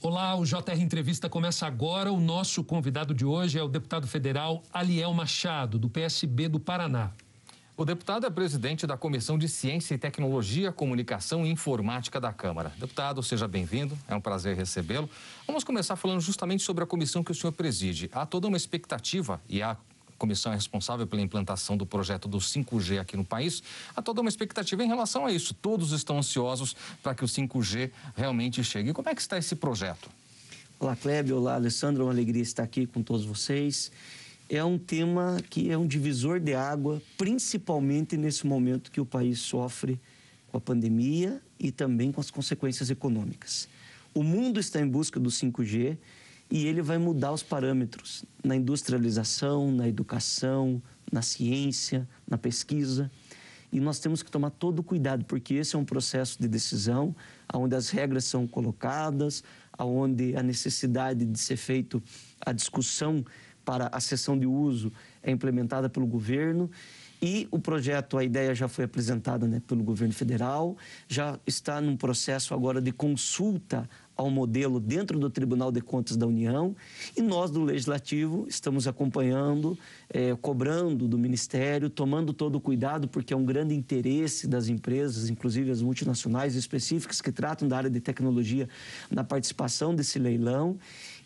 Olá, o JR Entrevista começa agora. O nosso convidado de hoje é o deputado federal Aliel Machado, do PSB do Paraná. O deputado é presidente da Comissão de Ciência e Tecnologia, Comunicação e Informática da Câmara. Deputado, seja bem-vindo, é um prazer recebê-lo. Vamos começar falando justamente sobre a comissão que o senhor preside. Há toda uma expectativa, e há comissão é responsável pela implantação do projeto do 5G aqui no país, há toda uma expectativa em relação a isso. Todos estão ansiosos para que o 5G realmente chegue. E como é que está esse projeto? Olá, Kleber. Olá, Alessandro. É uma alegria estar aqui com todos vocês. É um tema que é um divisor de água, principalmente nesse momento que o país sofre com a pandemia e também com as consequências econômicas. O mundo está em busca do 5G e ele vai mudar os parâmetros na industrialização, na educação, na ciência, na pesquisa. E nós temos que tomar todo o cuidado, porque esse é um processo de decisão, onde as regras são colocadas, onde a necessidade de ser feito a discussão para a sessão de uso é implementada pelo governo e o projeto, a ideia já foi apresentada né, pelo governo federal, já está num processo agora de consulta ao modelo dentro do Tribunal de Contas da União e nós do Legislativo estamos acompanhando, é, cobrando do Ministério, tomando todo o cuidado, porque é um grande interesse das empresas, inclusive as multinacionais específicas que tratam da área de tecnologia, na participação desse leilão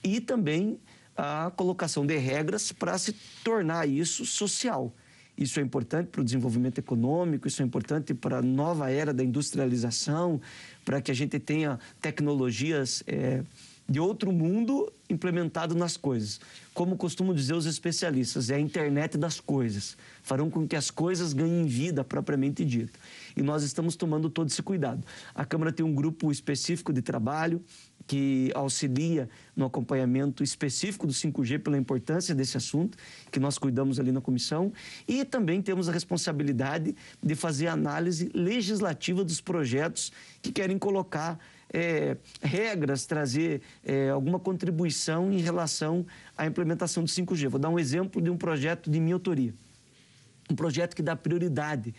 e também a colocação de regras para se tornar isso social. Isso é importante para o desenvolvimento econômico, isso é importante para a nova era da industrialização, para que a gente tenha tecnologias é, de outro mundo implementado nas coisas. Como costumam dizer os especialistas, é a internet das coisas. Farão com que as coisas ganhem vida propriamente dita. E nós estamos tomando todo esse cuidado. A Câmara tem um grupo específico de trabalho que auxilia no acompanhamento específico do 5G pela importância desse assunto, que nós cuidamos ali na comissão, e também temos a responsabilidade de fazer análise legislativa dos projetos que querem colocar é, regras, trazer é, alguma contribuição em relação à implementação do 5G. Vou dar um exemplo de um projeto de minha autoria. Um projeto que dá prioridade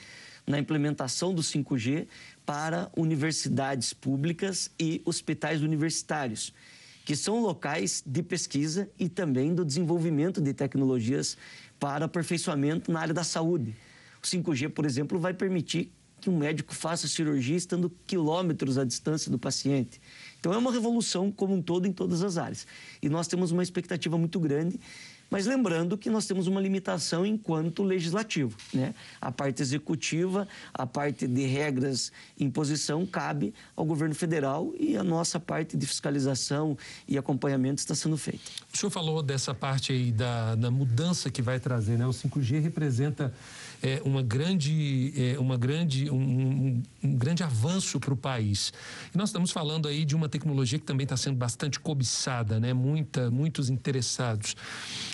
na implementação do 5G para universidades públicas e hospitais universitários, que são locais de pesquisa e também do desenvolvimento de tecnologias para aperfeiçoamento na área da saúde. O 5G, por exemplo, vai permitir que um médico faça cirurgia estando quilômetros à distância do paciente. Então é uma revolução como um todo em todas as áreas. E nós temos uma expectativa muito grande mas lembrando que nós temos uma limitação enquanto legislativo. Né? A parte executiva, a parte de regras e imposição cabe ao governo federal e a nossa parte de fiscalização e acompanhamento está sendo feita. O senhor falou dessa parte aí da, da mudança que vai trazer, né? O 5G representa é, uma grande, é, uma grande, um, um, um grande avanço para o país. E nós estamos falando aí de uma tecnologia que também está sendo bastante cobiçada, né? Muita, muitos interessados.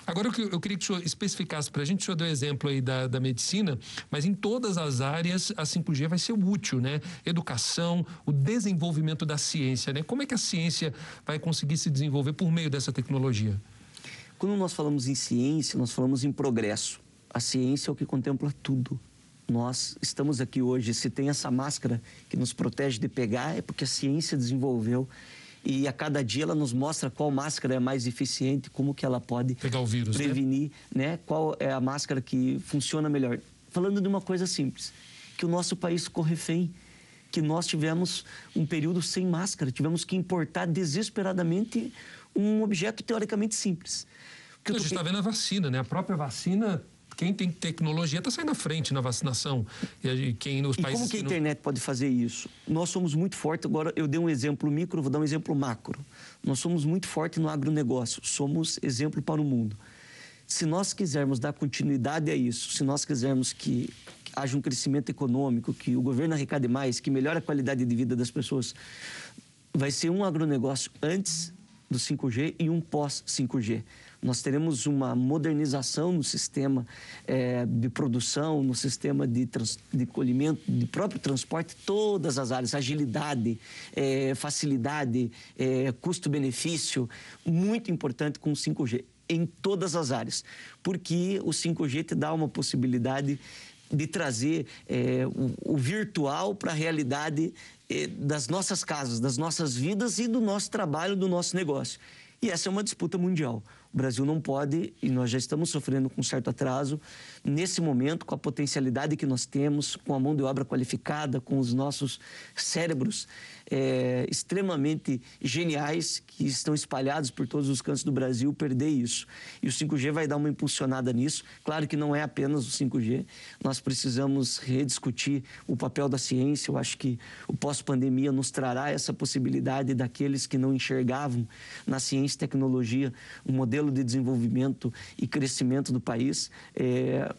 Agora, eu, eu queria que o senhor especificasse para a gente, o senhor deu exemplo aí da, da medicina, mas em todas as áreas a 5G vai ser útil, né? Educação, o desenvolvimento da ciência, né? Como é que a ciência vai conseguir se desenvolver por meio dessa tecnologia? Quando nós falamos em ciência, nós falamos em progresso a ciência é o que contempla tudo. Nós estamos aqui hoje, se tem essa máscara que nos protege de pegar, é porque a ciência desenvolveu e a cada dia ela nos mostra qual máscara é mais eficiente, como que ela pode vírus, né? prevenir, né? né? Qual é a máscara que funciona melhor. Falando de uma coisa simples, que o nosso país ficou refém, que nós tivemos um período sem máscara, tivemos que importar desesperadamente um objeto teoricamente simples. Que a gente está vendo a vacina, né? A própria vacina quem tem tecnologia está saindo à frente na vacinação. E quem nos e países. Como que a internet não... pode fazer isso? Nós somos muito fortes. Agora, eu dei um exemplo micro, vou dar um exemplo macro. Nós somos muito fortes no agronegócio. Somos exemplo para o mundo. Se nós quisermos dar continuidade a isso, se nós quisermos que haja um crescimento econômico, que o governo arrecade mais, que melhore a qualidade de vida das pessoas, vai ser um agronegócio antes do 5G e um pós-5G. Nós teremos uma modernização no sistema é, de produção, no sistema de, trans, de colhimento, de próprio transporte, todas as áreas, agilidade, é, facilidade, é, custo-benefício, muito importante com o 5G em todas as áreas, porque o 5G te dá uma possibilidade de trazer o, o, virtual para a realidade das nossas casas, das nossas vidas e do nosso trabalho, do nosso negócio. E essa é uma disputa mundial. O Brasil não pode, e nós já estamos sofrendo com certo atraso, nesse momento, com a potencialidade que nós temos, com a mão de obra qualificada, com os nossos cérebros é, extremamente geniais que estão espalhados por todos os cantos do Brasil, perder isso. E o 5G vai dar uma impulsionada nisso. Claro que não é apenas o 5G, nós precisamos rediscutir o papel da ciência. Eu acho que o pós-pandemia nos trará essa possibilidade daqueles que não enxergavam na ciência e tecnologia um modelo de desenvolvimento e crescimento do país. É,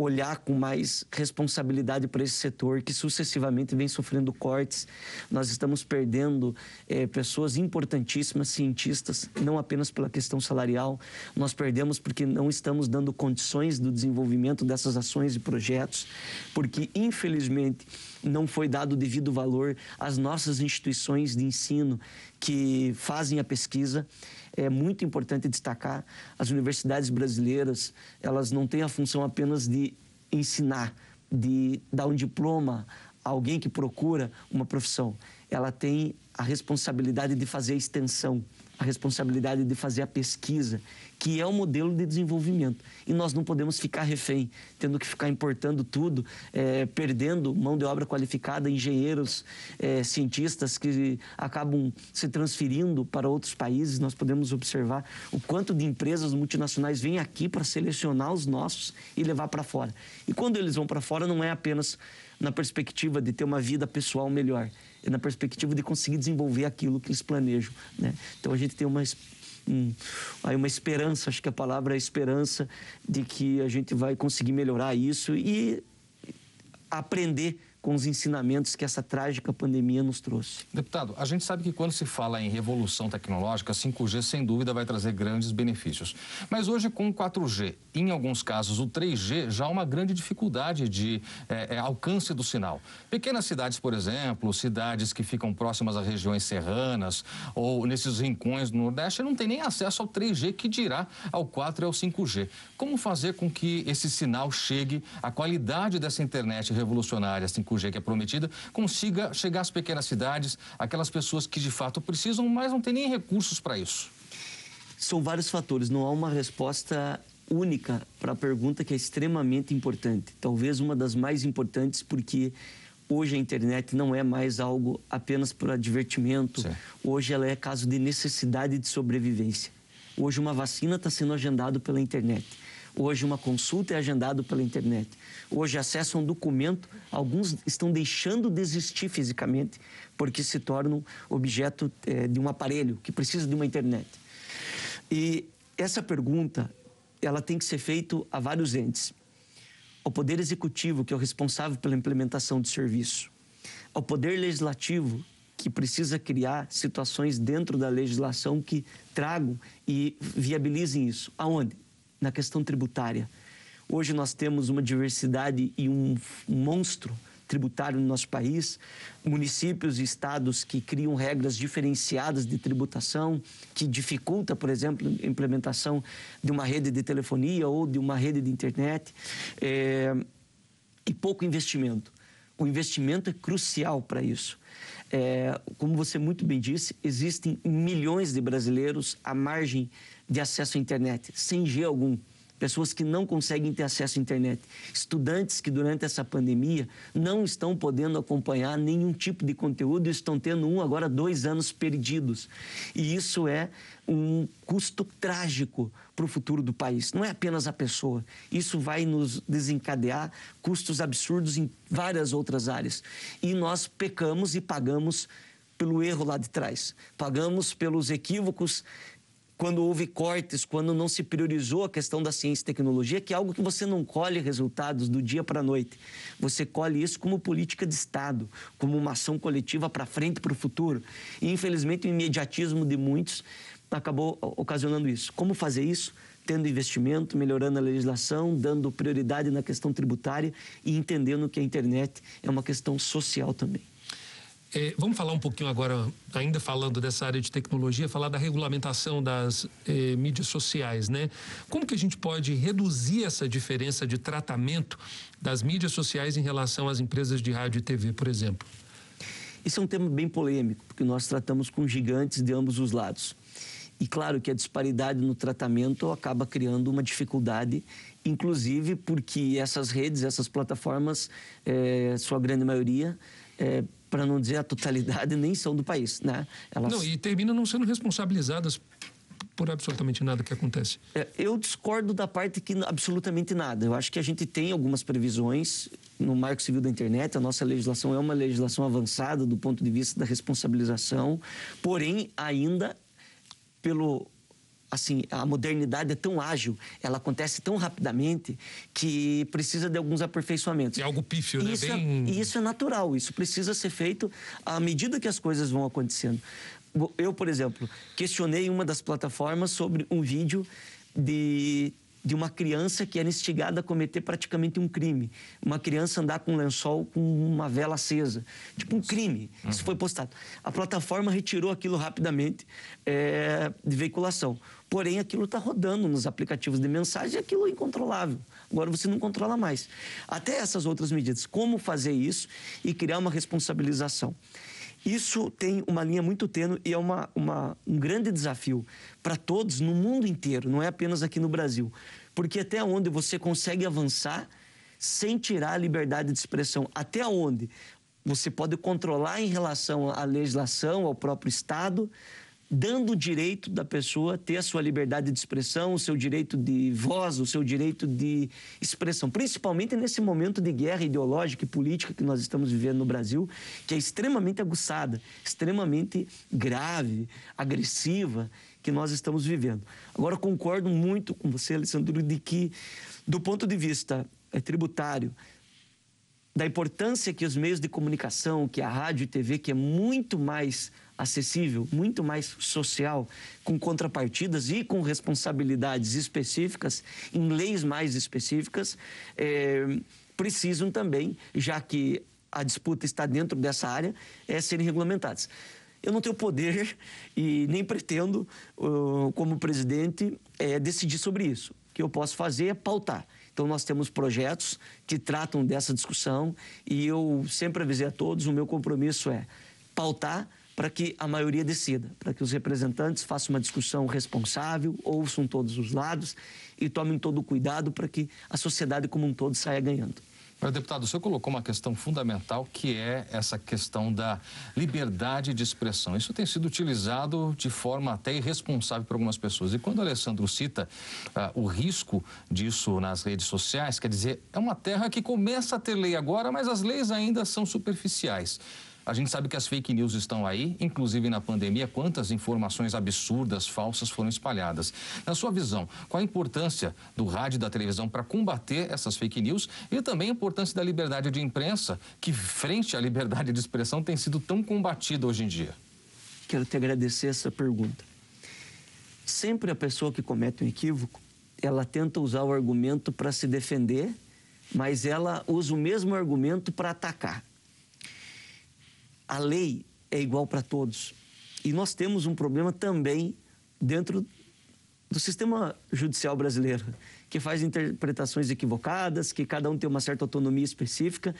olhar com mais responsabilidade para esse setor que sucessivamente vem sofrendo cortes. Nós estamos perdendo é, pessoas importantíssimas, cientistas, não apenas pela questão salarial, nós perdemos porque não estamos dando condições do desenvolvimento dessas ações e projetos, porque infelizmente não foi dado devido valor às nossas instituições de ensino que fazem a pesquisa é muito importante destacar, as universidades brasileiras, elas não têm a função apenas de ensinar, de dar um diploma a alguém que procura uma profissão. Ela tem a responsabilidade de fazer a extensão, a responsabilidade de fazer a pesquisa, que é o modelo de desenvolvimento. E nós não podemos ficar refém, tendo que ficar importando tudo, é, perdendo mão de obra qualificada, engenheiros, é, cientistas que acabam se transferindo para outros países. Nós podemos observar o quanto de empresas multinacionais vêm aqui para selecionar os nossos e levar para fora. E quando eles vão para fora, não é apenas na perspectiva de ter uma vida pessoal melhor, é na perspectiva de conseguir desenvolver aquilo que eles planejam. Né? Então a gente tem uma um, aí uma esperança, acho que a palavra é esperança de que a gente vai conseguir melhorar isso e aprender com os ensinamentos que essa trágica pandemia nos trouxe. Deputado, a gente sabe que quando se fala em revolução tecnológica, 5G sem dúvida vai trazer grandes benefícios. Mas hoje, com 4G, em alguns casos o 3G, já há uma grande dificuldade de é, alcance do sinal. Pequenas cidades, por exemplo, cidades que ficam próximas às regiões serranas ou nesses rincões do Nordeste, não tem nem acesso ao 3G, que dirá ao 4 e ao 5G. Como fazer com que esse sinal chegue, a qualidade dessa internet revolucionária 5G 5G que é prometida, consiga chegar às pequenas cidades, aquelas pessoas que de fato precisam, mas não têm nem recursos para isso? São vários fatores, não há uma resposta única para a pergunta que é extremamente importante. Talvez uma das mais importantes, porque hoje a internet não é mais algo apenas para divertimento, hoje ela é caso de necessidade de sobrevivência. Hoje uma vacina está sendo agendada pela internet. Hoje uma consulta é agendada pela internet. Hoje acesso a um documento, alguns estão deixando de existir fisicamente porque se tornam objeto é, de um aparelho que precisa de uma internet. E essa pergunta, ela tem que ser feita a vários entes. Ao Poder Executivo, que é o responsável pela implementação do serviço. Ao Poder Legislativo, que precisa criar situações dentro da legislação que tragam e viabilizem isso. Aonde? Na questão tributária. Hoje nós temos uma diversidade e um monstro tributário no nosso país, municípios e estados que criam regras diferenciadas de tributação, que dificulta, por exemplo, a implementação de uma rede de telefonia ou de uma rede de internet, é, e pouco investimento. O investimento é crucial para isso. É, como você muito bem disse, existem milhões de brasileiros à margem de acesso à internet, sem G algum. Pessoas que não conseguem ter acesso à internet. Estudantes que, durante essa pandemia, não estão podendo acompanhar nenhum tipo de conteúdo e estão tendo um, agora dois anos perdidos. E isso é um custo trágico para o futuro do país. Não é apenas a pessoa. Isso vai nos desencadear custos absurdos em várias outras áreas. E nós pecamos e pagamos pelo erro lá de trás. Pagamos pelos equívocos quando houve cortes, quando não se priorizou a questão da ciência e tecnologia, que é algo que você não colhe resultados do dia para a noite. Você colhe isso como política de Estado, como uma ação coletiva para frente, para o futuro. E, infelizmente, o imediatismo de muitos acabou ocasionando isso. Como fazer isso? Tendo investimento, melhorando a legislação, dando prioridade na questão tributária e entendendo que a internet é uma questão social também. É, vamos falar um pouquinho agora, ainda falando dessa área de tecnologia, falar da regulamentação das é, mídias sociais, né? Como que a gente pode reduzir essa diferença de tratamento das mídias sociais em relação às empresas de rádio e TV, por exemplo? Isso é um tema bem polêmico, porque nós tratamos com gigantes de ambos os lados. E claro que a disparidade no tratamento acaba criando uma dificuldade, inclusive porque essas redes, essas plataformas, é, sua grande maioria, é, para não dizer a totalidade, nem são do país, né? Elas... Não, e terminam não sendo responsabilizadas por absolutamente nada que acontece. É, eu discordo da parte que absolutamente nada. Eu acho que a gente tem algumas previsões no Marco Civil da Internet. A nossa legislação é uma legislação avançada do ponto de vista da responsabilização, porém ainda pelo assim, a modernidade é tão ágil, ela acontece tão rapidamente que precisa de alguns aperfeiçoamentos. É algo pífio, né? Isso, é, Bem... é, isso é natural, isso precisa ser feito à medida que as coisas vão acontecendo. Eu, por exemplo, questionei uma das plataformas sobre um vídeo de de uma criança que era instigada a cometer praticamente um crime. Uma criança andar com um lençol com uma vela acesa. Tipo um crime. Uhum. Isso foi postado. A plataforma retirou aquilo rapidamente é, de veiculação. Porém, aquilo está rodando nos aplicativos de mensagem e aquilo é incontrolável. Agora você não controla mais. Até essas outras medidas. Como fazer isso e criar uma responsabilização. Isso tem uma linha muito tênue e é uma, uma um grande desafio para todos no mundo inteiro, não é apenas aqui no Brasil. Porque até onde você consegue avançar sem tirar a liberdade de expressão? Até onde você pode controlar em relação à legislação, ao próprio Estado, dando o direito da pessoa ter a sua liberdade de expressão, o seu direito de voz, o seu direito de expressão, principalmente nesse momento de guerra ideológica e política que nós estamos vivendo no Brasil, que é extremamente aguçada, extremamente grave, agressiva, que nós estamos vivendo. Agora, concordo muito com você, Alessandro, de que, do ponto de vista é, tributário, da importância que os meios de comunicação, que a rádio e TV, que é muito mais acessível, muito mais social, com contrapartidas e com responsabilidades específicas, em leis mais específicas, é, precisam também, já que a disputa está dentro dessa área, é, serem regulamentadas. Eu não tenho poder e nem pretendo, como presidente, é, decidir sobre isso. O que eu posso fazer é pautar. Então, nós temos projetos que tratam dessa discussão e eu sempre avisei a todos: o meu compromisso é pautar para que a maioria decida, para que os representantes façam uma discussão responsável, ouçam todos os lados e tomem todo o cuidado para que a sociedade como um todo saia ganhando. Mas, deputado, o senhor colocou uma questão fundamental que é essa questão da liberdade de expressão. Isso tem sido utilizado de forma até irresponsável por algumas pessoas. E quando o Alessandro cita uh, o risco disso nas redes sociais, quer dizer, é uma terra que começa a ter lei agora, mas as leis ainda são superficiais. A gente sabe que as fake news estão aí, inclusive na pandemia, quantas informações absurdas, falsas foram espalhadas. Na sua visão, qual a importância do rádio e da televisão para combater essas fake news e também a importância da liberdade de imprensa, que frente à liberdade de expressão tem sido tão combatida hoje em dia? Quero te agradecer essa pergunta. Sempre a pessoa que comete um equívoco, ela tenta usar o argumento para se defender, mas ela usa o mesmo argumento para atacar a lei é igual para todos. E nós temos um problema também dentro do sistema judicial brasileiro, que faz interpretações equivocadas, que cada um tem uma certa autonomia específica,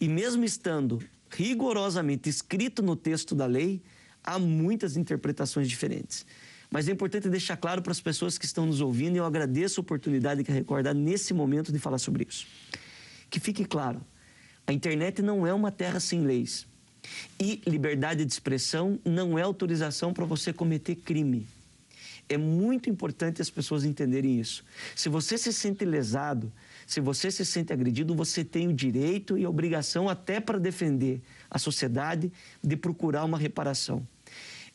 e mesmo estando rigorosamente escrito no texto da lei, há muitas interpretações diferentes. Mas é importante deixar claro para as pessoas que estão nos ouvindo, e eu agradeço a oportunidade que recordar nesse momento de falar sobre isso. Que fique claro, a internet não é uma terra sem leis. E liberdade de expressão não é autorização para você cometer crime. É muito importante as pessoas entenderem isso. Se você se sente lesado, se você se sente agredido, você tem o direito e a obrigação, até para defender a sociedade, de procurar uma reparação.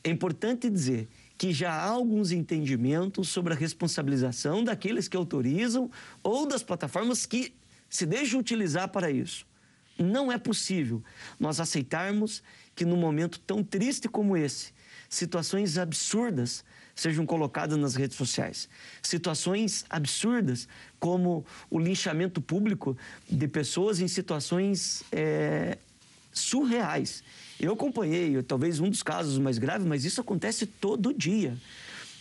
É importante dizer que já há alguns entendimentos sobre a responsabilização daqueles que autorizam ou das plataformas que se deixam utilizar para isso. Não é possível nós aceitarmos que num momento tão triste como esse, situações absurdas sejam colocadas nas redes sociais. Situações absurdas como o linchamento público de pessoas em situações é, surreais. Eu acompanhei, talvez um dos casos mais graves, mas isso acontece todo dia.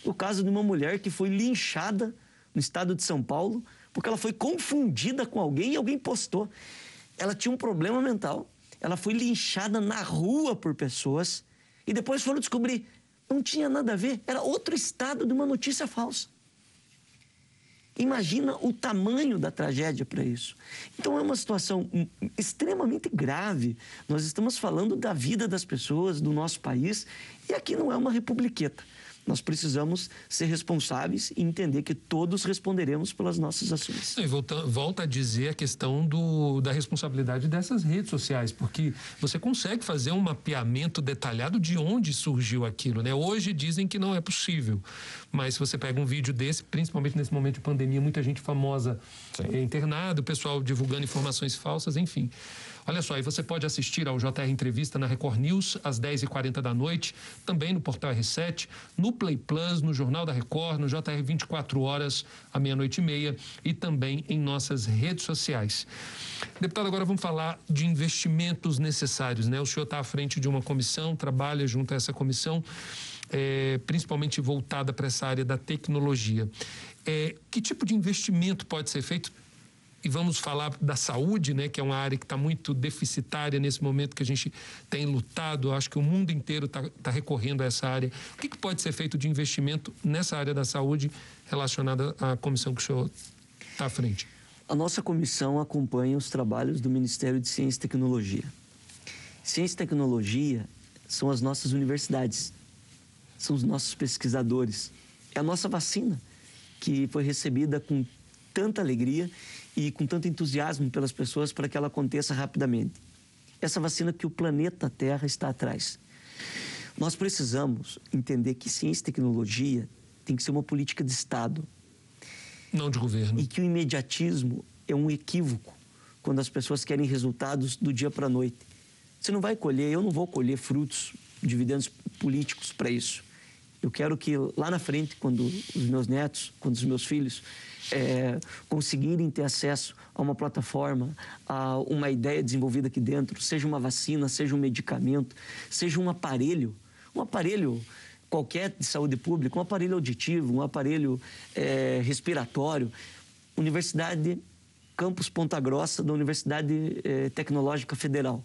O caso de uma mulher que foi linchada no estado de São Paulo porque ela foi confundida com alguém e alguém postou. Ela tinha um problema mental, ela foi linchada na rua por pessoas e depois foram descobrir não tinha nada a ver, era outro estado de uma notícia falsa. Imagina o tamanho da tragédia para isso. Então é uma situação extremamente grave. Nós estamos falando da vida das pessoas, do nosso país, e aqui não é uma republiqueta. Nós precisamos ser responsáveis e entender que todos responderemos pelas nossas ações. E volta, volta a dizer a questão do, da responsabilidade dessas redes sociais, porque você consegue fazer um mapeamento detalhado de onde surgiu aquilo. Né? Hoje dizem que não é possível, mas se você pega um vídeo desse, principalmente nesse momento de pandemia, muita gente famosa é internada, o pessoal divulgando informações falsas, enfim. Olha só, aí você pode assistir ao JR Entrevista na Record News às 10h40 da noite, também no Portal R7, no Play Plus, no Jornal da Record, no JR 24 horas, à meia-noite e meia e também em nossas redes sociais. Deputado, agora vamos falar de investimentos necessários, né? O senhor está à frente de uma comissão, trabalha junto a essa comissão, é, principalmente voltada para essa área da tecnologia. É, que tipo de investimento pode ser feito e vamos falar da saúde, né, que é uma área que está muito deficitária nesse momento que a gente tem lutado. Acho que o mundo inteiro está tá recorrendo a essa área. O que, que, pode ser feito de investimento nessa área da saúde relacionada à comissão que o senhor está à frente? A nossa comissão acompanha os trabalhos do Ministério de Ciência e Tecnologia. Ciência e Tecnologia são as nossas universidades, são os nossos pesquisadores. É a nossa vacina que foi recebida com tanta alegria e com tanto entusiasmo pelas pessoas para que ela aconteça rapidamente. Essa vacina que o planeta Terra está atrás. Nós precisamos entender que ciência e tecnologia tem que ser uma política de Estado. Não de governo. E que o imediatismo é um equívoco quando as pessoas querem resultados do dia para a noite. Você não vai colher, eu não vou colher frutos, dividendos políticos para isso. Eu quero que lá na frente, quando os meus netos, quando os meus filhos é, conseguirem ter acesso a uma plataforma, a uma ideia desenvolvida aqui dentro, seja uma vacina, seja um medicamento, seja um aparelho, um aparelho qualquer de saúde pública, um aparelho auditivo, um aparelho é, respiratório. Universidade Campus Ponta Grossa, da Universidade é, Tecnológica Federal.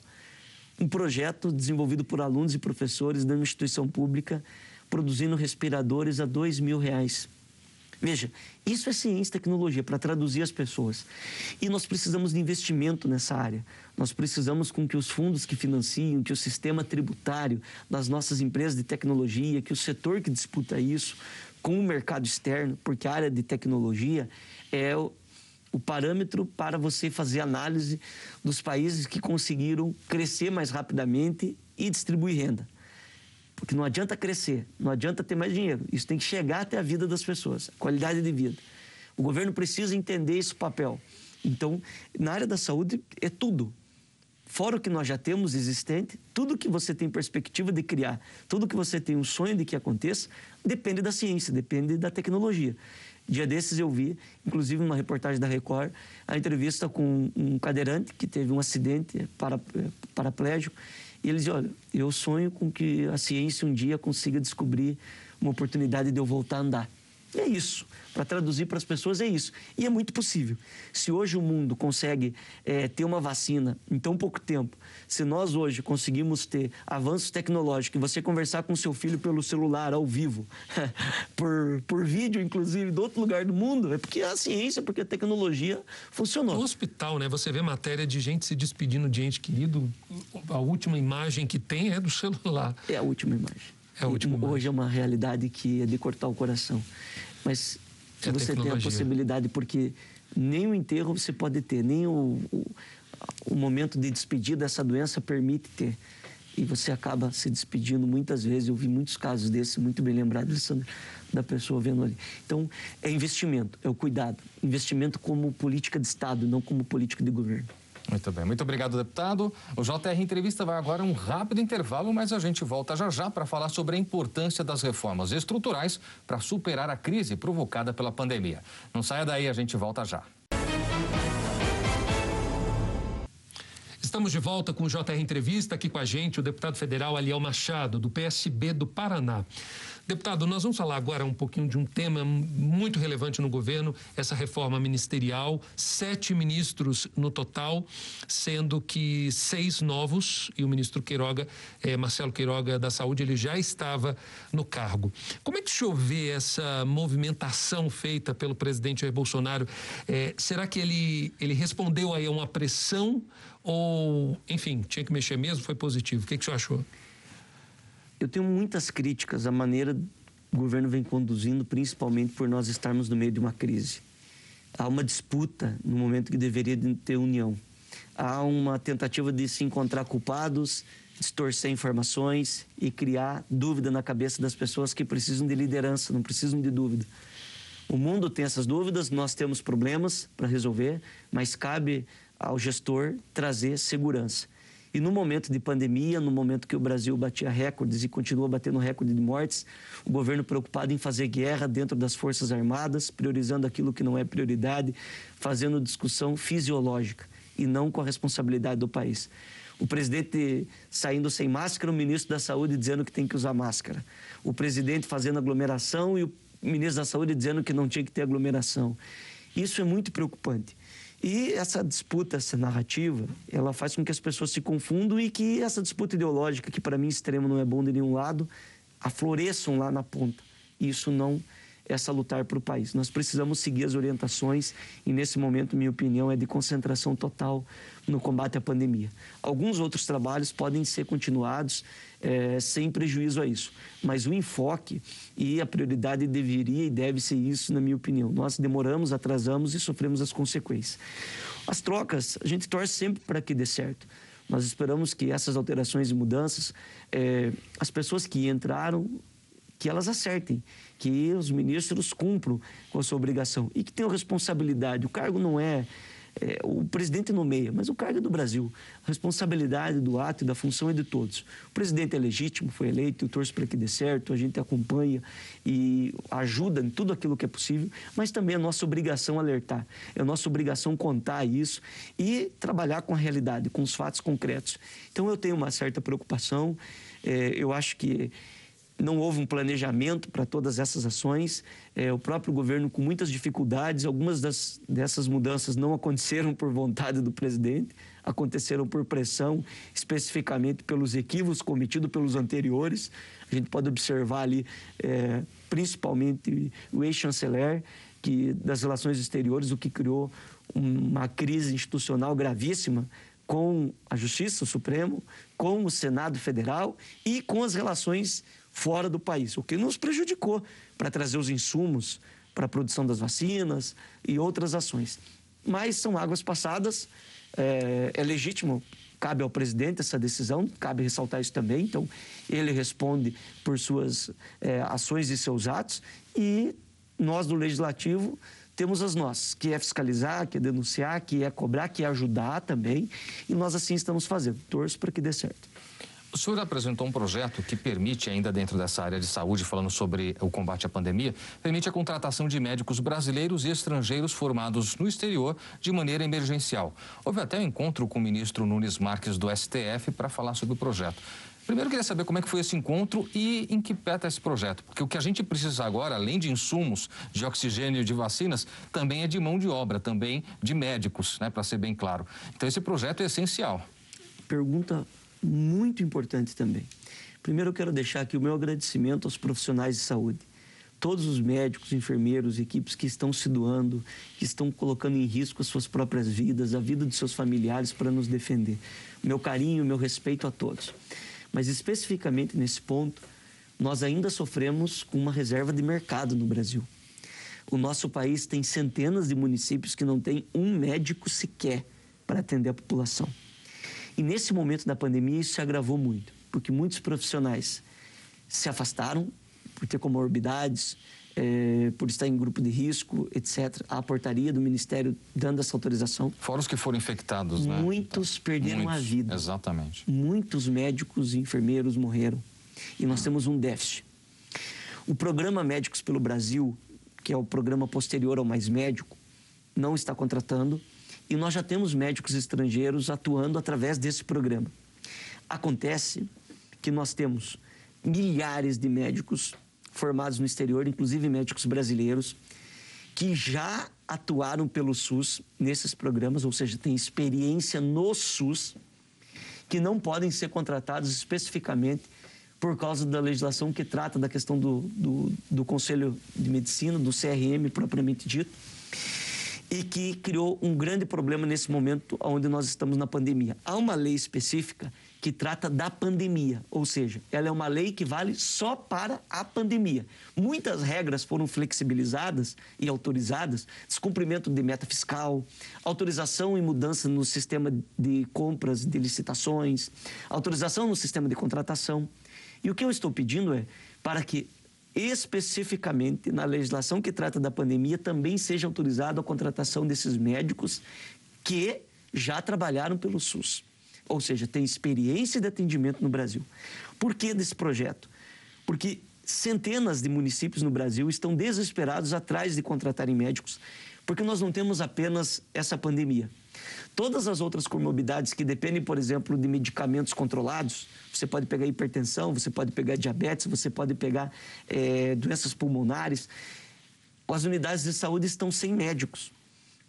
Um projeto desenvolvido por alunos e professores da instituição pública, produzindo respiradores a dois mil reais. Veja, isso é ciência e tecnologia para traduzir as pessoas. E nós precisamos de investimento nessa área. Nós precisamos com que os fundos que financiam, que o sistema tributário das nossas empresas de tecnologia, que o setor que disputa isso com o mercado externo, porque a área de tecnologia é o, o parâmetro para você fazer análise dos países que conseguiram crescer mais rapidamente e distribuir renda. Porque não adianta crescer, não adianta ter mais dinheiro. Isso tem que chegar até a vida das pessoas, qualidade de vida. O governo precisa entender esse papel. Então, na área da saúde, é tudo. Fora o que nós já temos existente, tudo que você tem perspectiva de criar, tudo que você tem um sonho de que aconteça, depende da ciência, depende da tecnologia. Dia desses eu vi, inclusive numa reportagem da Record, a entrevista com um cadeirante que teve um acidente para, paraplégico e ele dizia: Olha, eu sonho com que a ciência um dia consiga descobrir uma oportunidade de eu voltar a andar. E é isso. Para traduzir para as pessoas, é isso. E é muito possível. Se hoje o mundo consegue é, ter uma vacina em tão pouco tempo, se nós hoje conseguimos ter avanços tecnológicos, e você conversar com seu filho pelo celular, ao vivo, por, por vídeo, inclusive, de outro lugar do mundo, é porque a ciência, porque a tecnologia funcionou. No hospital, né? Você vê matéria de gente se despedindo de ente querido, a última imagem que tem é do celular. É a última imagem. É a última imagem. Hoje é uma realidade que é de cortar o coração. Mas se é você tem a possibilidade, porque nem o enterro você pode ter, nem o, o, o momento de despedir dessa doença permite ter. E você acaba se despedindo muitas vezes. Eu vi muitos casos desses, muito bem lembrado, da pessoa vendo ali. Então, é investimento, é o cuidado. Investimento como política de Estado, não como política de governo. Muito bem, muito obrigado, deputado. O JR Entrevista vai agora um rápido intervalo, mas a gente volta já já para falar sobre a importância das reformas estruturais para superar a crise provocada pela pandemia. Não saia daí, a gente volta já. Estamos de volta com o JR Entrevista, aqui com a gente o deputado federal Aliel Machado, do PSB do Paraná. Deputado, nós vamos falar agora um pouquinho de um tema muito relevante no governo, essa reforma ministerial. Sete ministros no total, sendo que seis novos, e o ministro Queiroga, eh, Marcelo Queiroga da Saúde, ele já estava no cargo. Como é que o senhor vê essa movimentação feita pelo presidente Jair Bolsonaro? Eh, será que ele, ele respondeu aí a uma pressão ou, enfim, tinha que mexer mesmo? Foi positivo? O que, que o senhor achou? Eu tenho muitas críticas à maneira o governo vem conduzindo, principalmente por nós estarmos no meio de uma crise. Há uma disputa no momento que deveria ter união. Há uma tentativa de se encontrar culpados, distorcer informações e criar dúvida na cabeça das pessoas que precisam de liderança, não precisam de dúvida. O mundo tem essas dúvidas, nós temos problemas para resolver, mas cabe ao gestor trazer segurança. E no momento de pandemia, no momento que o Brasil batia recordes e continua batendo recorde de mortes, o governo preocupado em fazer guerra dentro das Forças Armadas, priorizando aquilo que não é prioridade, fazendo discussão fisiológica e não com a responsabilidade do país. O presidente saindo sem máscara, o ministro da Saúde dizendo que tem que usar máscara. O presidente fazendo aglomeração e o ministro da Saúde dizendo que não tinha que ter aglomeração. Isso é muito preocupante. E essa disputa, essa narrativa, ela faz com que as pessoas se confundam e que essa disputa ideológica, que para mim extremo não é bom de nenhum lado, afloreçam lá na ponta. Isso não é salutar para o país. Nós precisamos seguir as orientações e, nesse momento, minha opinião é de concentração total no combate à pandemia. Alguns outros trabalhos podem ser continuados é, sem prejuízo a isso, mas o enfoque e a prioridade deveria e deve ser isso, na minha opinião. Nós demoramos, atrasamos e sofremos as consequências. As trocas, a gente torce sempre para que dê certo. Nós esperamos que essas alterações e mudanças, é, as pessoas que entraram, que elas acertem que os ministros cumpram com a sua obrigação e que tenham responsabilidade. O cargo não é, é o presidente nomeia, mas o cargo é do Brasil. A responsabilidade do ato e da função é de todos. O presidente é legítimo, foi eleito, eu torço para que dê certo, a gente acompanha e ajuda em tudo aquilo que é possível, mas também é nossa obrigação alertar, é nossa obrigação contar isso e trabalhar com a realidade, com os fatos concretos. Então eu tenho uma certa preocupação, é, eu acho que não houve um planejamento para todas essas ações. É, o próprio governo com muitas dificuldades, algumas das, dessas mudanças não aconteceram por vontade do presidente, aconteceram por pressão, especificamente pelos equívocos cometidos pelos anteriores. A gente pode observar ali, é, principalmente o ex-chanceler que das relações exteriores, o que criou uma crise institucional gravíssima com a Justiça, o Supremo, com o Senado Federal e com as relações fora do país, o que nos prejudicou para trazer os insumos para a produção das vacinas e outras ações. Mas são águas passadas, é, é legítimo cabe ao presidente essa decisão, cabe ressaltar isso também. Então, ele responde por suas é, ações e seus atos, e nós do Legislativo temos as nossas, que é fiscalizar, que é denunciar, que é cobrar, que é ajudar também, e nós assim estamos fazendo. Torço para que dê certo. O senhor apresentou um projeto que permite, ainda dentro dessa área de saúde, falando sobre o combate à pandemia, permite a contratação de médicos brasileiros e estrangeiros formados no exterior de maneira emergencial. Houve até um encontro com o ministro Nunes Marques do STF para falar sobre o projeto. Primeiro, queria saber como é que foi esse encontro e em que pé está esse projeto. Porque o que a gente precisa agora, além de insumos, de oxigênio e de vacinas, também é de mão de obra, também de médicos, né, para ser bem claro. Então, esse projeto é essencial. Pergunta muito importante também. Primeiro, eu quero deixar aqui o meu agradecimento aos profissionais de saúde. Todos os médicos, enfermeiros, equipes que estão se doando, que estão colocando em risco as suas próprias vidas, a vida de seus familiares para nos defender. Meu carinho, meu respeito a todos. Mas especificamente nesse ponto, nós ainda sofremos com uma reserva de mercado no Brasil. O nosso país tem centenas de municípios que não tem um médico sequer para atender a população. E nesse momento da pandemia isso se agravou muito, porque muitos profissionais se afastaram por ter comorbidades, é, por estar em grupo de risco, etc. A portaria do Ministério dando essa autorização. Fora os que foram infectados, né? Muitos perderam Muitos, a vida. Exatamente. Muitos médicos e enfermeiros morreram. E nós temos um déficit. O programa Médicos pelo Brasil, que é o programa posterior ao Mais Médico, não está contratando e nós já temos médicos estrangeiros atuando através desse programa. Acontece que nós temos milhares de médicos formados no exterior, inclusive médicos brasileiros, que já atuaram pelo SUS nesses programas, ou seja, têm experiência no SUS, que não podem ser contratados especificamente por causa da legislação que trata da questão do, do, do Conselho de Medicina, do CRM propriamente dito e que criou um grande problema nesse momento onde nós estamos na pandemia. Há uma lei específica que trata da pandemia, ou seja, ela é uma lei que vale só para a pandemia. Muitas regras foram flexibilizadas e autorizadas, descumprimento de meta fiscal, autorização e mudança no sistema de compras, de licitações, autorização no sistema de contratação. E o que eu estou pedindo é para que especificamente na legislação que trata da pandemia, também seja autorizada a contratação desses médicos que já trabalharam pelo SUS, ou seja, têm experiência de atendimento no Brasil. Por que desse projeto? Porque centenas de municípios no Brasil estão desesperados atrás de contratarem médicos, porque nós não temos apenas essa pandemia. Todas as outras comorbidades que dependem, por exemplo, de medicamentos controlados, você pode pegar hipertensão, você pode pegar diabetes, você pode pegar é, doenças pulmonares. As unidades de saúde estão sem médicos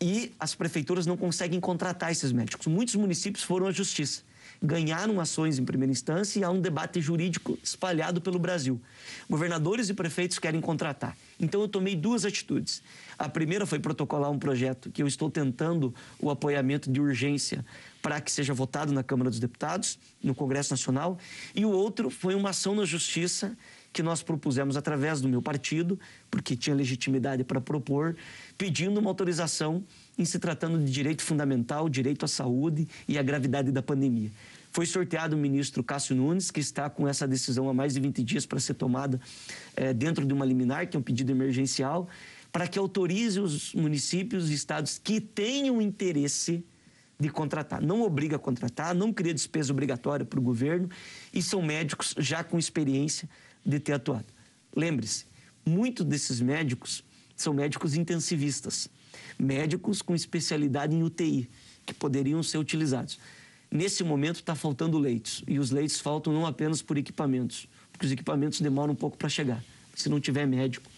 e as prefeituras não conseguem contratar esses médicos. Muitos municípios foram à justiça ganharam ações em primeira instância e há um debate jurídico espalhado pelo Brasil. Governadores e prefeitos querem contratar. Então eu tomei duas atitudes. A primeira foi protocolar um projeto que eu estou tentando o apoiamento de urgência para que seja votado na Câmara dos Deputados, no Congresso Nacional, e o outro foi uma ação na Justiça que nós propusemos através do meu partido, porque tinha legitimidade para propor, pedindo uma autorização em se tratando de direito fundamental, direito à saúde e a gravidade da pandemia. Foi sorteado o ministro Cássio Nunes, que está com essa decisão há mais de 20 dias para ser tomada é, dentro de uma liminar, que é um pedido emergencial, para que autorize os municípios e estados que tenham interesse de contratar. Não obriga a contratar, não cria despesa obrigatória para o governo e são médicos já com experiência de ter atuado. Lembre-se, muitos desses médicos são médicos intensivistas médicos com especialidade em UTI, que poderiam ser utilizados. Nesse momento está faltando leitos, e os leitos faltam não apenas por equipamentos, porque os equipamentos demoram um pouco para chegar. Se não tiver médico,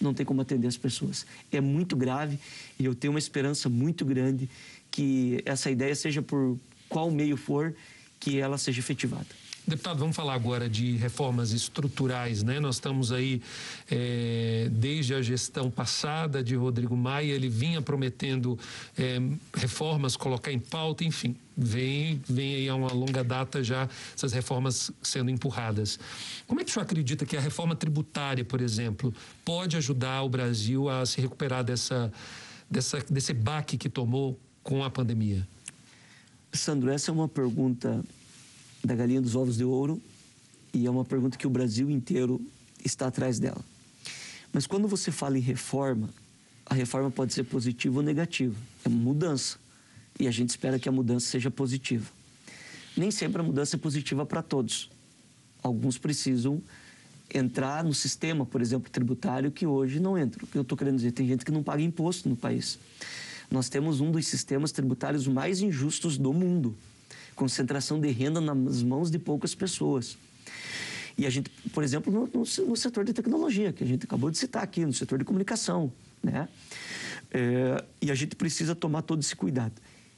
não tem como atender as pessoas. É muito grave e eu tenho uma esperança muito grande que essa ideia, seja por qual meio for, que ela seja efetivada. Deputado, vamos falar agora de reformas estruturais, né? Nós estamos aí é, desde a gestão passada de Rodrigo Maia, ele vinha prometendo é, reformas, colocar em pauta, enfim, vem, vem aí há uma longa data já essas reformas sendo empurradas. Como é que o senhor acredita que a reforma tributária, por exemplo, pode ajudar o Brasil a se recuperar dessa, dessa, desse baque que tomou com a pandemia? Sandro, essa é uma pergunta da galinha dos ovos de ouro e é uma pergunta que o Brasil inteiro está atrás dela. Mas quando você fala em reforma, a reforma pode ser positiva ou negativa. É mudança. E a gente espera que a mudança seja positiva. Nem sempre a mudança é positiva para todos. Alguns precisam entrar no sistema, por exemplo, tributário, que hoje não entra. O que eu estou querendo dizer? Tem gente que não paga imposto no país. Nós temos um dos sistemas tributários mais injustos do mundo concentração de renda nas mãos de poucas pessoas. E a gente, por exemplo, no, no, no, setor de tecnologia, que a gente acabou de citar aqui, no setor de comunicação, né? É, e a gente precisa tomar todo esse cuidado.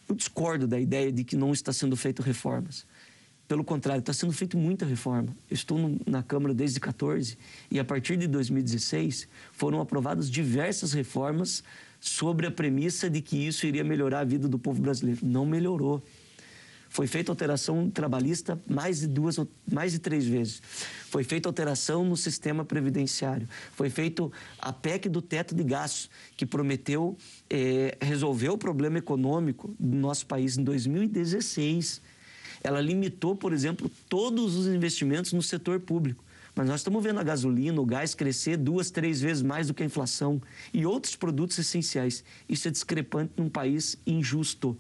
Eu discordo da ideia de que não está sendo feito reformas. Pelo contrário, está sendo feita muita reforma. Eu estou no, na Câmara desde 14 e a partir de 2016 foram aprovadas diversas reformas sobre a premissa de que isso iria melhorar a vida do povo brasileiro. Não melhorou. Foi feita alteração trabalhista mais de duas, mais de três vezes. Foi feita alteração no sistema previdenciário. Foi feito a PEC do teto de gastos, que prometeu é, resolver o problema econômico do nosso país em 2016. Ela limitou, por exemplo, todos os investimentos no setor público. Mas nós estamos vendo a gasolina, o gás crescer duas, três vezes mais do que a inflação e outros produtos essenciais. Isso é discrepante num país injusto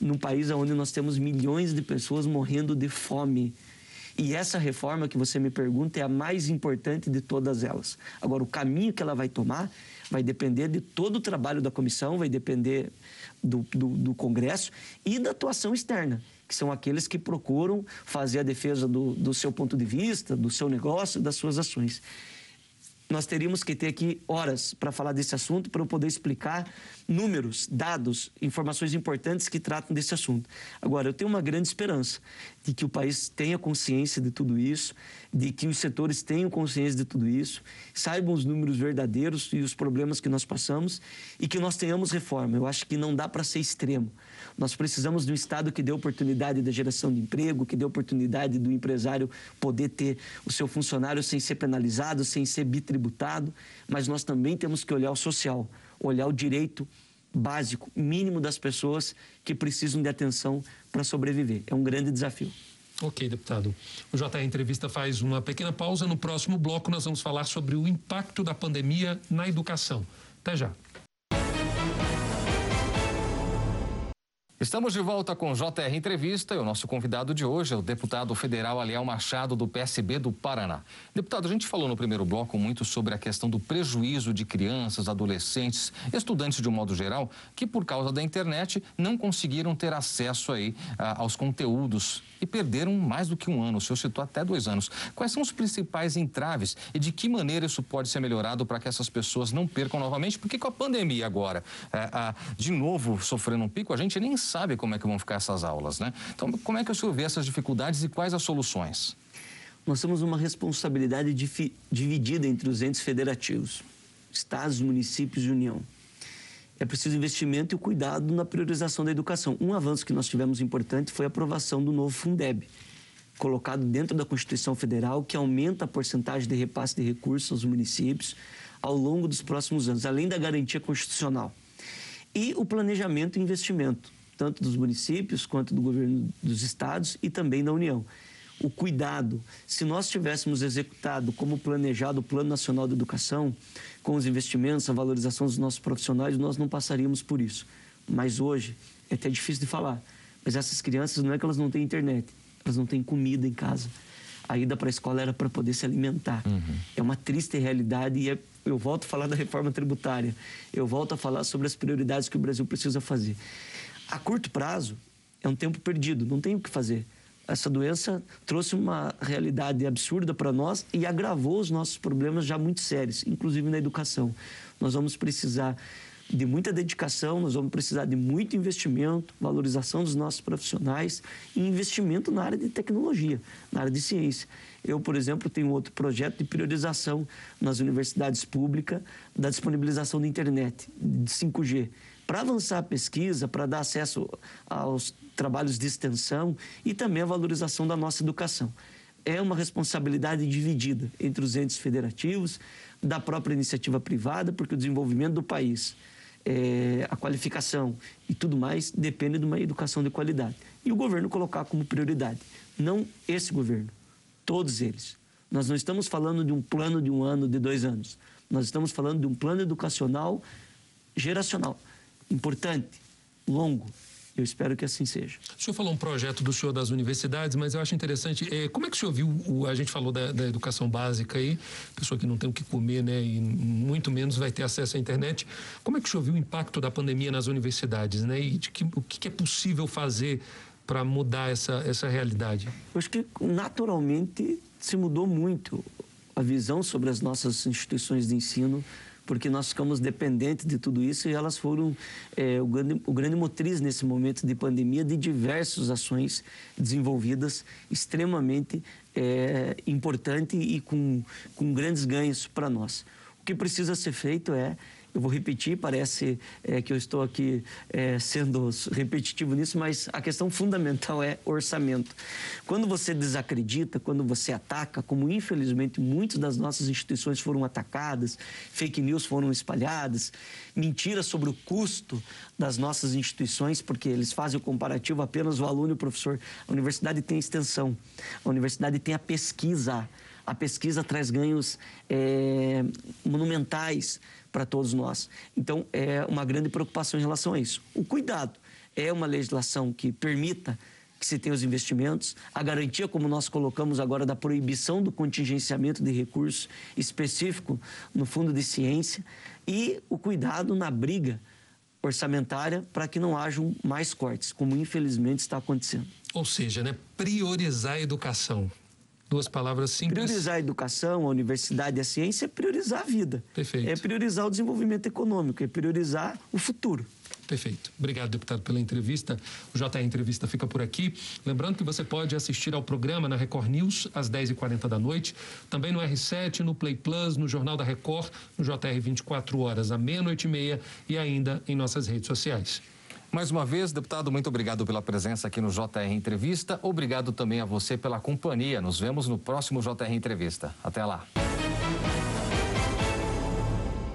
num país onde nós temos milhões de pessoas morrendo de fome. E essa reforma que você me pergunta é a mais importante de todas elas. Agora, o caminho que ela vai tomar, vai depender de todo o trabalho da comissão, vai depender do, do, do Congresso e da atuação externa que são aqueles que procuram fazer a defesa do, do seu ponto de vista, do seu negócio, das suas ações nós teríamos que ter aqui horas para falar desse assunto, para eu poder explicar números, dados, informações importantes que tratam desse assunto. Agora, eu tenho uma grande esperança de que o país tenha consciência de tudo isso, de que os setores tenham consciência de tudo isso, saibam os números verdadeiros e os problemas que nós passamos e que nós tenhamos reforma. Eu acho que não dá para ser extremo. Nós precisamos de um Estado que dê oportunidade da geração de emprego, que dê oportunidade do empresário poder ter o seu funcionário sem ser penalizado, sem ser bitributado, mas nós também temos que olhar o social, olhar o direito básico, mínimo das pessoas que precisam de atenção para sobreviver. É um grande desafio. Ok, deputado. O JR Entrevista faz uma pequena pausa. No próximo bloco, nós vamos falar sobre o impacto da pandemia na educação. Até já. Estamos de volta com JR Entrevista e o nosso convidado de hoje é o deputado federal Aliel Machado, do PSB do Paraná. Deputado, a gente falou no primeiro bloco muito sobre a questão do prejuízo de crianças, adolescentes, estudantes de um modo geral, que por causa da internet não conseguiram ter acesso aí a, aos conteúdos e perderam mais do que um ano, o senhor citou até dois anos. Quais são os principais entraves e de que maneira isso pode ser melhorado para que essas pessoas não percam novamente? Porque com a pandemia agora, é, de novo sofrendo um pico, a gente nem sabe como é que vão ficar essas aulas, né? Então, como é que o senhor vê essas dificuldades e quais as soluções? Nós temos uma responsabilidade dividida entre os entes federativos, estados, municípios e União. É preciso investimento e cuidado na priorização da educação. Um avanço que nós tivemos importante foi a aprovação do novo Fundeb, colocado dentro da Constituição Federal, que aumenta a porcentagem de repasse de recursos aos municípios ao longo dos próximos anos, além da garantia constitucional. E o planejamento e investimento tanto dos municípios quanto do governo dos estados e também da União. O cuidado, se nós tivéssemos executado como planejado o Plano Nacional de Educação, com os investimentos, a valorização dos nossos profissionais, nós não passaríamos por isso. Mas hoje, é até difícil de falar, mas essas crianças não é que elas não têm internet, elas não têm comida em casa. A ida para a escola era para poder se alimentar. Uhum. É uma triste realidade e é, eu volto a falar da reforma tributária. Eu volto a falar sobre as prioridades que o Brasil precisa fazer a curto prazo é um tempo perdido, não tem o que fazer. Essa doença trouxe uma realidade absurda para nós e agravou os nossos problemas já muito sérios, inclusive na educação. Nós vamos precisar de muita dedicação, nós vamos precisar de muito investimento, valorização dos nossos profissionais e investimento na área de tecnologia, na área de ciência. Eu, por exemplo, tenho outro projeto de priorização nas universidades públicas da disponibilização da internet, de 5G para avançar a pesquisa, para dar acesso aos trabalhos de extensão e também a valorização da nossa educação. É uma responsabilidade dividida entre os entes federativos, da própria iniciativa privada, porque o desenvolvimento do país, é, a qualificação e tudo mais depende de uma educação de qualidade. E o governo colocar como prioridade. Não esse governo, todos eles. Nós não estamos falando de um plano de um ano, de dois anos. Nós estamos falando de um plano educacional geracional importante, longo. Eu espero que assim seja. O senhor falou um projeto do senhor das universidades, mas eu acho interessante. É, como é que o senhor viu? O, a gente falou da, da, educação básica aí, pessoa que não tem o que comer, né? E muito menos vai ter acesso à internet. Como é que o senhor viu o impacto da pandemia nas universidades, né? E que, o que é possível fazer para mudar essa, essa realidade? Eu acho que naturalmente se mudou muito a visão sobre as nossas instituições de ensino porque nós ficamos dependentes de tudo isso e elas foram é, o, grande, o grande motriz nesse momento de pandemia de diversas ações desenvolvidas extremamente é, importante e com, com grandes ganhos para nós. O que precisa ser feito é eu vou repetir, parece é, que eu estou aqui é, sendo repetitivo nisso, mas a questão fundamental é orçamento. Quando você desacredita, quando você ataca, como infelizmente muitas das nossas instituições foram atacadas, fake news foram espalhadas, mentiras sobre o custo das nossas instituições, porque eles fazem o comparativo apenas o aluno e o professor. A universidade tem extensão, a universidade tem a pesquisa. A pesquisa traz ganhos é, monumentais para todos nós. Então, é uma grande preocupação em relação a isso. O cuidado é uma legislação que permita que se tem os investimentos, a garantia, como nós colocamos agora, da proibição do contingenciamento de recurso específico no Fundo de Ciência e o cuidado na briga orçamentária para que não hajam mais cortes, como infelizmente está acontecendo. Ou seja, né, priorizar a educação. Duas palavras simples. Priorizar a educação, a universidade e a ciência é priorizar a vida. Perfeito. É priorizar o desenvolvimento econômico, é priorizar o futuro. Perfeito. Obrigado, deputado, pela entrevista. O JR Entrevista fica por aqui. Lembrando que você pode assistir ao programa na Record News às 10h40 da noite, também no R7, no Play Plus, no Jornal da Record, no JR 24 horas, à meia-noite e meia e ainda em nossas redes sociais. Mais uma vez, deputado, muito obrigado pela presença aqui no JR Entrevista. Obrigado também a você pela companhia. Nos vemos no próximo JR Entrevista. Até lá.